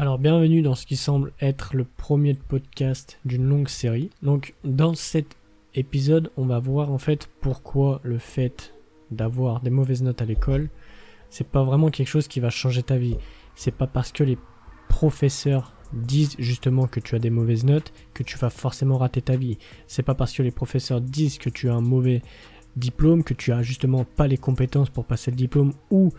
Alors bienvenue dans ce qui semble être le premier podcast d'une longue série. Donc dans cet épisode, on va voir en fait pourquoi le fait d'avoir des mauvaises notes à l'école, c'est pas vraiment quelque chose qui va changer ta vie. C'est pas parce que les professeurs disent justement que tu as des mauvaises notes que tu vas forcément rater ta vie. C'est pas parce que les professeurs disent que tu as un mauvais diplôme que tu as justement pas les compétences pour passer le diplôme ou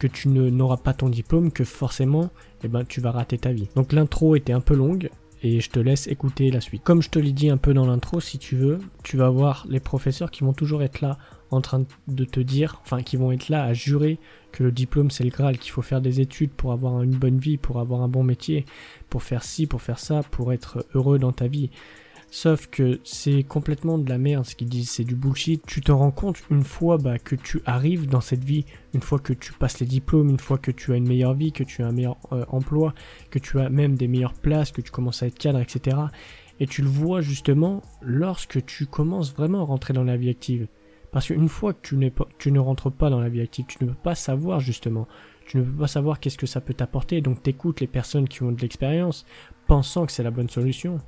que tu n'auras pas ton diplôme que forcément eh ben, tu vas rater ta vie. Donc l'intro était un peu longue et je te laisse écouter la suite. Comme je te l'ai dit un peu dans l'intro, si tu veux, tu vas voir les professeurs qui vont toujours être là en train de te dire, enfin qui vont être là à jurer que le diplôme c'est le Graal, qu'il faut faire des études pour avoir une bonne vie, pour avoir un bon métier, pour faire ci, pour faire ça, pour être heureux dans ta vie. Sauf que c'est complètement de la merde ce qu'ils disent, c'est du bullshit. Tu te rends compte une fois bah, que tu arrives dans cette vie, une fois que tu passes les diplômes, une fois que tu as une meilleure vie, que tu as un meilleur euh, emploi, que tu as même des meilleures places, que tu commences à être cadre, etc. Et tu le vois justement lorsque tu commences vraiment à rentrer dans la vie active. Parce qu'une fois que tu, pas, tu ne rentres pas dans la vie active, tu ne peux pas savoir justement. Tu ne peux pas savoir qu'est-ce que ça peut t'apporter. Donc t'écoutes les personnes qui ont de l'expérience, pensant que c'est la bonne solution.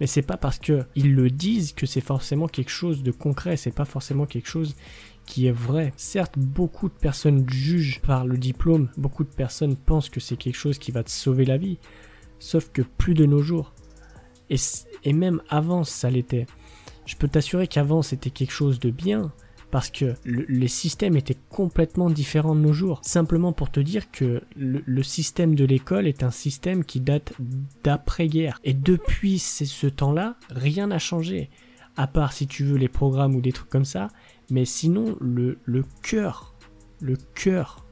Mais c'est pas parce qu'ils le disent que c'est forcément quelque chose de concret, c'est pas forcément quelque chose qui est vrai. Certes, beaucoup de personnes jugent par le diplôme, beaucoup de personnes pensent que c'est quelque chose qui va te sauver la vie, sauf que plus de nos jours. Et, et même avant, ça l'était. Je peux t'assurer qu'avant, c'était quelque chose de bien, parce que les systèmes étaient complètement différents de nos jours. Simplement pour te dire que le, système de l'école est un système qui date d'après-guerre. Et depuis ce temps-là, rien n'a changé. À part si tu veux les programmes ou des trucs comme ça. Mais sinon, le, le le cœur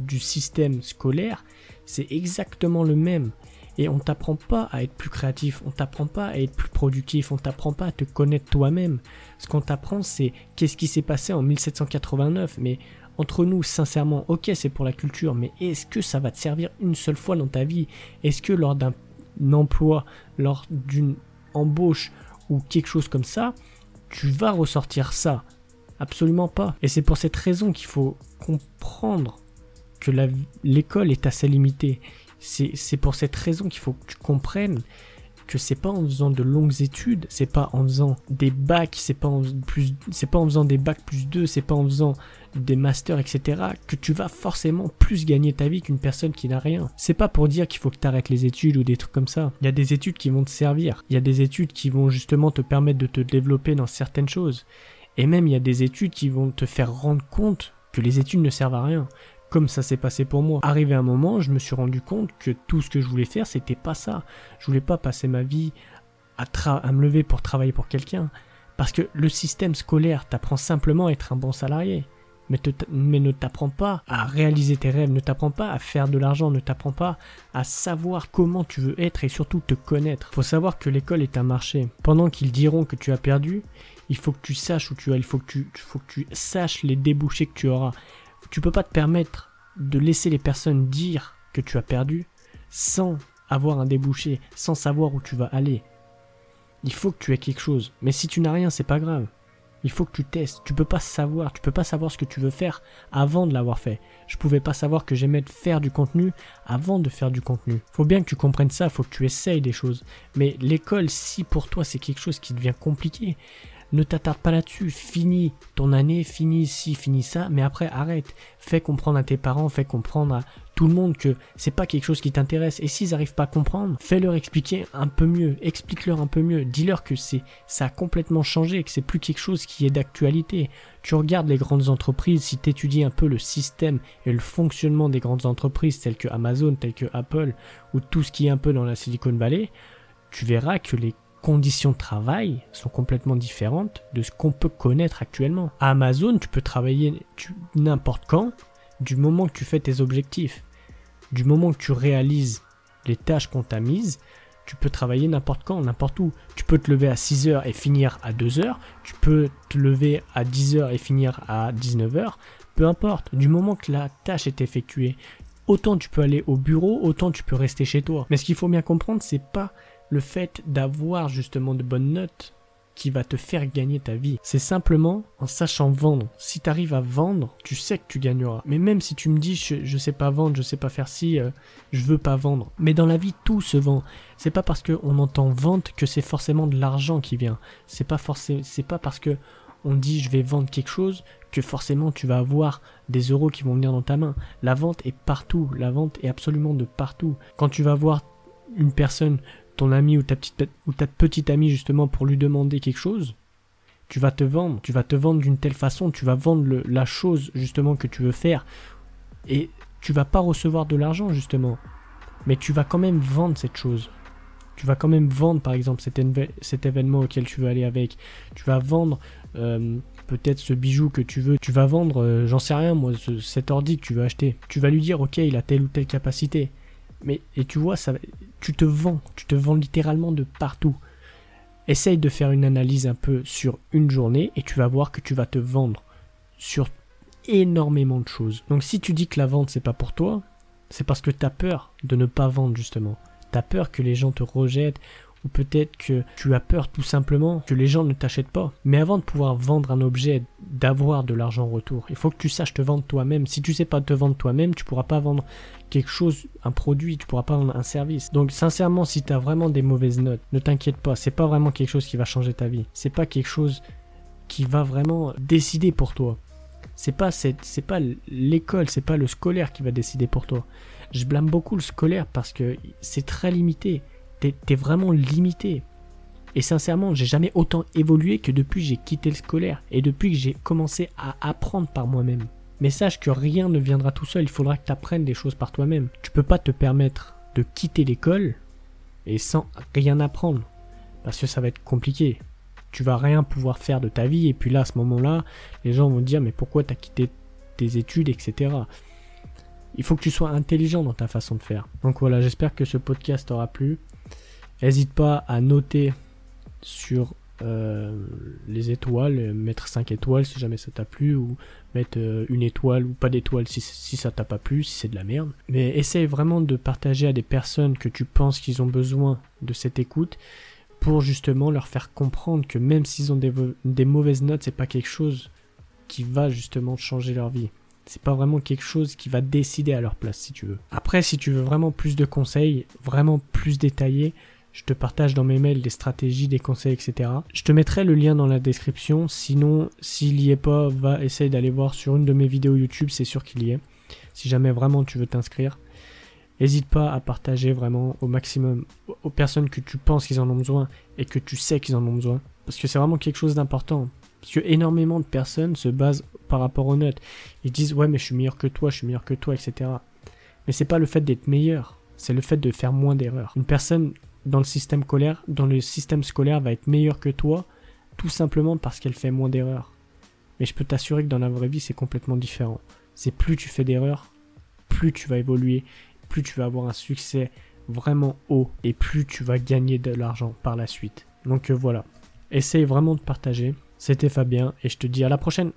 du système scolaire, c'est exactement le même. Et on t'apprend pas à être plus créatif, on t'apprend pas à être plus productif, on t'apprend pas à te connaître toi-même. Ce qu'on t'apprend, c'est qu'est-ce qui s'est passé en 1789. Mais entre nous, sincèrement, ok, c'est pour la culture, mais est-ce que ça va te servir une seule fois dans ta vie? Est-ce que lors d'un emploi, lors d'une embauche ou quelque chose comme ça, tu vas ressortir ça? Absolument pas. Et c'est pour cette raison qu'il faut comprendre que l'école est assez limitée. C'est pour cette raison qu'il faut que tu comprennes que c'est pas en faisant de longues études, c'est pas en faisant des bacs, c'est pas en plus, c'est pas en faisant des bacs plus 2, c'est pas en faisant des masters, etc., que tu vas forcément plus gagner ta vie qu'une personne qui n'a rien. C'est pas pour dire qu'il faut que tu arrêtes les études ou des trucs comme ça. Il y a des études qui vont te servir. Il y a des études qui vont justement te permettre de te développer dans certaines choses. Et même il y a des études qui vont te faire rendre compte que les études ne servent à rien comme ça s'est passé pour moi. Arrivé un moment, je me suis rendu compte que tout ce que je voulais faire, c'était pas ça. Je voulais pas passer ma vie à, à me lever pour travailler pour quelqu'un. Parce que le système scolaire t'apprend simplement à être un bon salarié. Mais, mais ne t'apprend pas à réaliser tes rêves, ne t'apprend pas à faire de l'argent, ne t'apprend pas à savoir comment tu veux être et surtout te connaître. Faut savoir que l'école est un marché. Pendant qu'ils diront que tu as perdu, il faut que tu saches où tu as, il faut que tu, faut que tu saches les débouchés que tu auras. Tu peux pas te permettre de laisser les personnes dire que tu as perdu sans avoir un débouché, sans savoir où tu vas aller. Il faut que tu aies quelque chose. Mais si tu n'as rien, c'est pas grave. Il faut que tu testes. Tu peux pas savoir. Tu peux pas savoir ce que tu veux faire avant de l'avoir fait. Je pouvais pas savoir que j'aimais faire du contenu avant de faire du contenu. Faut bien que tu comprennes ça. Faut que tu essayes des choses. Mais l'école, si pour toi c'est quelque chose qui devient compliqué, ne t'attarde pas là-dessus, finis ton année, finis ici, finis ça, mais après arrête, fais comprendre à tes parents, fais comprendre à tout le monde que c'est pas quelque chose qui t'intéresse, et s'ils n'arrivent pas à comprendre, fais-leur expliquer un peu mieux, explique-leur un peu mieux, dis-leur que c'est, ça a complètement changé, que c'est plus quelque chose qui est d'actualité. Tu regardes les grandes entreprises, si tu étudies un peu le système et le fonctionnement des grandes entreprises telles que Amazon, telles que Apple, ou tout ce qui est un peu dans la Silicon Valley, tu verras que les conditions de travail sont complètement différentes de ce qu'on peut connaître actuellement. À Amazon, tu peux travailler n'importe quand, du moment que tu fais tes objectifs, du moment que tu réalises les tâches qu'on t'a mises, tu peux travailler n'importe quand, n'importe où. Tu peux te lever à 6h et finir à 2h, tu peux te lever à 10h et finir à 19h, peu importe, du moment que la tâche est effectuée, autant tu peux aller au bureau, autant tu peux rester chez toi. Mais ce qu'il faut bien comprendre, c'est pas le fait d'avoir justement de bonnes notes qui va te faire gagner ta vie. C'est simplement en sachant vendre. Si tu arrives à vendre, tu sais que tu gagneras. Mais même si tu me dis je, je sais pas vendre, je sais pas faire ci, euh, je veux pas vendre. Mais dans la vie, tout se vend. C'est pas parce qu'on entend vente que c'est forcément de l'argent qui vient. C'est pas forcément, c'est pas parce que on dit je vais vendre quelque chose que forcément tu vas avoir des euros qui vont venir dans ta main. La vente est partout. La vente est absolument de partout. Quand tu vas voir une personne ton ami ou ta petite, ou ta petite amie justement pour lui demander quelque chose, tu vas te vendre, tu vas te vendre d'une telle façon, tu vas vendre la chose justement que tu veux faire et tu vas pas recevoir de l'argent justement, mais tu vas quand même vendre cette chose. Tu vas quand même vendre par exemple cet, cet événement auquel tu veux aller avec. Tu vas vendre euh, peut-être ce bijou que tu veux. Tu vas vendre, euh, j'en sais rien moi, cet ordi que tu veux acheter. Tu vas lui dire ok il a telle ou telle capacité. Mais et tu vois ça, tu te vends, tu te vends littéralement de partout. Essaye de faire une analyse un peu sur une journée et tu vas voir que tu vas te vendre sur énormément de choses. Donc si tu dis que la vente c'est pas pour toi, c'est parce que tu as peur de ne pas vendre justement. Tu as peur que les gens te rejettent ou peut-être que tu as peur tout simplement que les gens ne t'achètent pas. Mais avant de pouvoir vendre un objet, d'avoir de l'argent en retour, il faut que tu saches te vendre toi-même. Si tu sais pas te vendre toi-même, tu pourras pas vendre quelque chose, un produit, tu pourras pas vendre un service. Donc sincèrement, si tu as vraiment des mauvaises notes, ne t'inquiète pas, c'est pas vraiment quelque chose qui va changer ta vie. C'est pas quelque chose qui va vraiment décider pour toi. C'est pas c'est pas l'école, c'est pas le scolaire qui va décider pour toi. Je blâme beaucoup le scolaire parce que c'est très limité t'es vraiment limité. Et sincèrement, j'ai jamais autant évolué que depuis que j'ai quitté le scolaire et depuis que j'ai commencé à apprendre par moi-même. Mais sache que rien ne viendra tout seul, il faudra que tu apprennes des choses par toi-même. Tu peux pas te permettre de quitter l'école et sans rien apprendre. Parce que ça va être compliqué. Tu vas rien pouvoir faire de ta vie et puis là, à ce moment-là, les gens vont dire mais pourquoi tu as quitté tes études, etc. Il faut que tu sois intelligent dans ta façon de faire. Donc voilà, j'espère que ce podcast t'aura plu. N'hésite pas à noter sur euh, les étoiles, mettre 5 étoiles si jamais ça t'a plu, ou mettre euh, une étoile ou pas d'étoile si, ça t'a pas plu, si c'est de la merde. Mais essaye vraiment de partager à des personnes que tu penses qu'ils ont besoin de cette écoute pour justement leur faire comprendre que même s'ils ont des, des mauvaises notes, c'est pas quelque chose qui va justement changer leur vie. C'est pas vraiment quelque chose qui va décider à leur place si tu veux. Après, si tu veux vraiment plus de conseils, vraiment plus détaillés, je te partage dans mes mails des stratégies, des conseils, etc. Je te mettrai le lien dans la description. Sinon, s'il y est pas, va essayer d'aller voir sur une de mes vidéos YouTube, c'est sûr qu'il y est. Si jamais vraiment tu veux t'inscrire. N'hésite pas à partager vraiment au maximum aux personnes que tu penses qu'ils en ont besoin et que tu sais qu'ils en ont besoin. Parce que c'est vraiment quelque chose d'important. Parce que énormément de personnes se basent par rapport aux notes. Ils disent ouais mais je suis meilleur que toi, je suis meilleur que toi, etc. Mais c'est pas le fait d'être meilleur, c'est le fait de faire moins d'erreurs. Une personne dans le système scolaire, va être meilleure que toi, tout simplement parce qu'elle fait moins d'erreurs. Mais je peux t'assurer que dans la vraie vie, c'est complètement différent. C'est plus tu fais d'erreurs, plus tu vas évoluer, plus tu vas avoir un succès vraiment haut et plus tu vas gagner de l'argent par la suite. Donc euh, voilà, essaye vraiment de partager. C'était Fabien et je te dis à la prochaine.